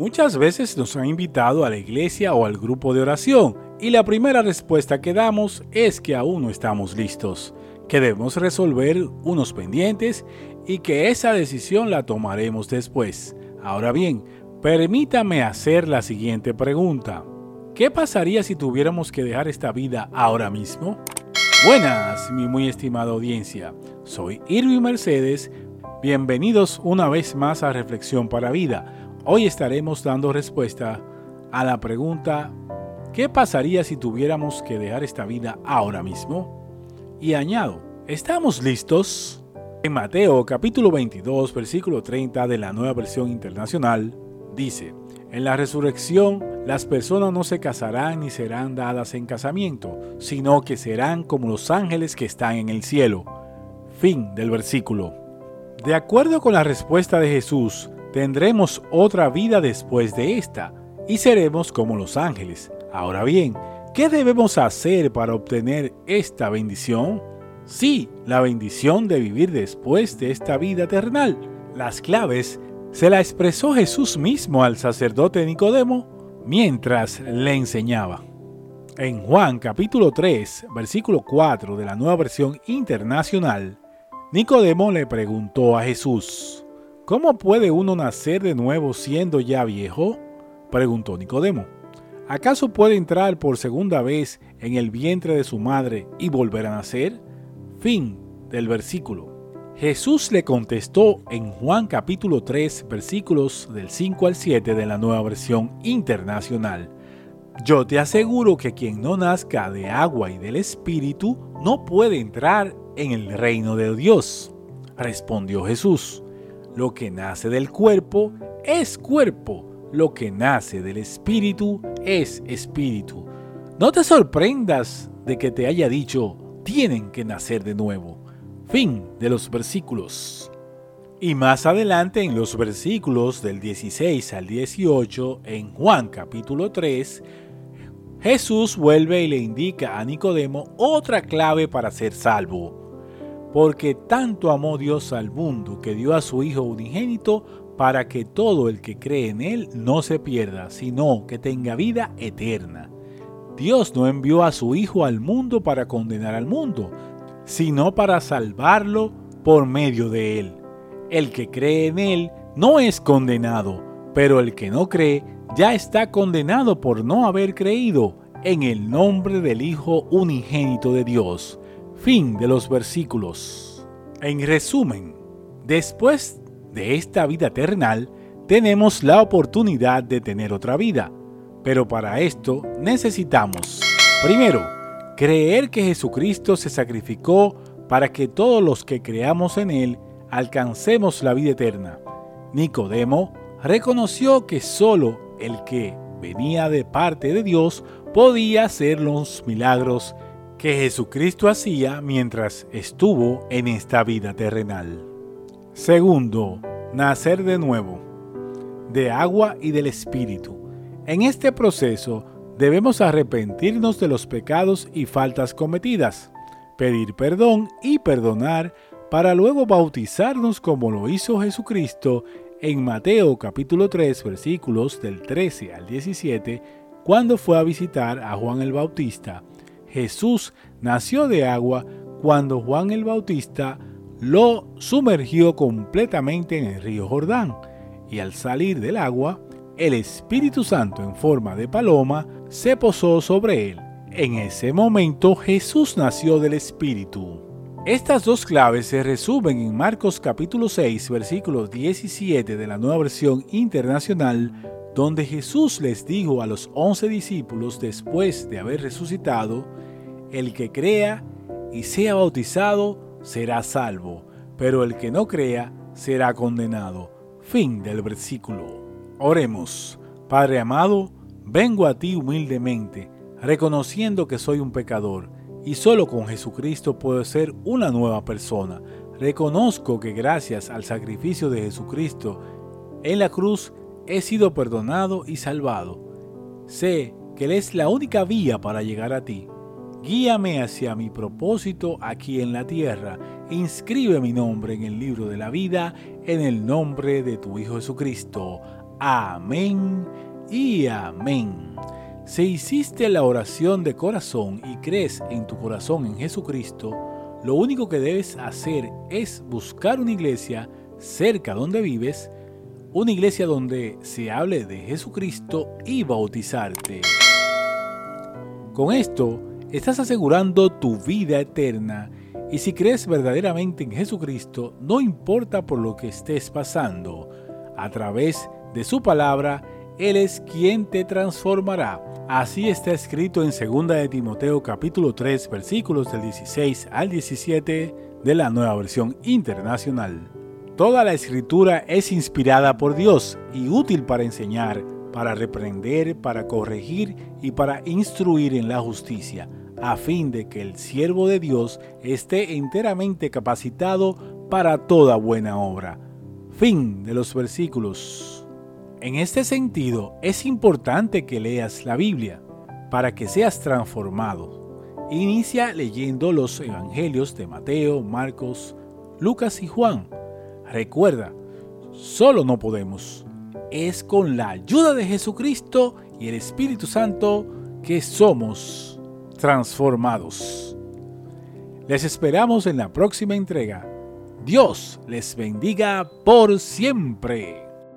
Muchas veces nos han invitado a la iglesia o al grupo de oración y la primera respuesta que damos es que aún no estamos listos, que debemos resolver unos pendientes y que esa decisión la tomaremos después. Ahora bien, permítame hacer la siguiente pregunta. ¿Qué pasaría si tuviéramos que dejar esta vida ahora mismo? Buenas, mi muy estimada audiencia. Soy Irving Mercedes. Bienvenidos una vez más a Reflexión para Vida Hoy estaremos dando respuesta a la pregunta, ¿qué pasaría si tuviéramos que dejar esta vida ahora mismo? Y añado, ¿estamos listos? En Mateo capítulo 22, versículo 30 de la nueva versión internacional, dice, en la resurrección las personas no se casarán ni serán dadas en casamiento, sino que serán como los ángeles que están en el cielo. Fin del versículo. De acuerdo con la respuesta de Jesús, tendremos otra vida después de esta y seremos como los ángeles. Ahora bien, ¿qué debemos hacer para obtener esta bendición? Sí, la bendición de vivir después de esta vida eternal. Las claves se la expresó Jesús mismo al sacerdote Nicodemo mientras le enseñaba. En Juan capítulo 3, versículo 4 de la nueva versión internacional, Nicodemo le preguntó a Jesús, ¿Cómo puede uno nacer de nuevo siendo ya viejo? preguntó Nicodemo. ¿Acaso puede entrar por segunda vez en el vientre de su madre y volver a nacer? Fin del versículo. Jesús le contestó en Juan capítulo 3 versículos del 5 al 7 de la nueva versión internacional. Yo te aseguro que quien no nazca de agua y del Espíritu no puede entrar en el reino de Dios. Respondió Jesús. Lo que nace del cuerpo es cuerpo, lo que nace del espíritu es espíritu. No te sorprendas de que te haya dicho, tienen que nacer de nuevo. Fin de los versículos. Y más adelante en los versículos del 16 al 18, en Juan capítulo 3, Jesús vuelve y le indica a Nicodemo otra clave para ser salvo porque tanto amó Dios al mundo que dio a su Hijo unigénito para que todo el que cree en Él no se pierda, sino que tenga vida eterna. Dios no envió a su Hijo al mundo para condenar al mundo, sino para salvarlo por medio de Él. El que cree en Él no es condenado, pero el que no cree ya está condenado por no haber creído en el nombre del Hijo unigénito de Dios. Fin de los versículos. En resumen, después de esta vida terrenal, tenemos la oportunidad de tener otra vida. Pero para esto necesitamos, primero, creer que Jesucristo se sacrificó para que todos los que creamos en Él alcancemos la vida eterna. Nicodemo reconoció que solo el que venía de parte de Dios podía hacer los milagros que Jesucristo hacía mientras estuvo en esta vida terrenal. Segundo, nacer de nuevo, de agua y del Espíritu. En este proceso debemos arrepentirnos de los pecados y faltas cometidas, pedir perdón y perdonar para luego bautizarnos como lo hizo Jesucristo en Mateo capítulo 3 versículos del 13 al 17 cuando fue a visitar a Juan el Bautista Jesús nació de agua cuando Juan el Bautista lo sumergió completamente en el río Jordán, y al salir del agua, el Espíritu Santo en forma de paloma se posó sobre él. En ese momento Jesús nació del Espíritu. Estas dos claves se resumen en Marcos capítulo 6, versículo 17 de la nueva versión internacional, donde Jesús les dijo a los once discípulos después de haber resucitado, el que crea y sea bautizado será salvo, pero el que no crea será condenado. Fin del versículo. Oremos. Padre amado, vengo a ti humildemente, reconociendo que soy un pecador y solo con Jesucristo puedo ser una nueva persona. Reconozco que gracias al sacrificio de Jesucristo en la cruz he sido perdonado y salvado. Sé que Él es la única vía para llegar a ti. Guíame hacia mi propósito aquí en la tierra. Inscribe mi nombre en el libro de la vida en el nombre de tu Hijo Jesucristo. Amén y amén. Si hiciste la oración de corazón y crees en tu corazón en Jesucristo, lo único que debes hacer es buscar una iglesia cerca donde vives, una iglesia donde se hable de Jesucristo y bautizarte. Con esto, estás asegurando tu vida eterna y si crees verdaderamente en Jesucristo, no importa por lo que estés pasando, a través de su palabra, Él es quien te transformará. Así está escrito en 2 de Timoteo capítulo 3 versículos del 16 al 17 de la nueva versión internacional. Toda la escritura es inspirada por Dios y útil para enseñar, para reprender, para corregir y para instruir en la justicia a fin de que el siervo de Dios esté enteramente capacitado para toda buena obra. Fin de los versículos. En este sentido, es importante que leas la Biblia para que seas transformado. Inicia leyendo los evangelios de Mateo, Marcos, Lucas y Juan. Recuerda, solo no podemos. Es con la ayuda de Jesucristo y el Espíritu Santo que somos transformados. Les esperamos en la próxima entrega. Dios les bendiga por siempre.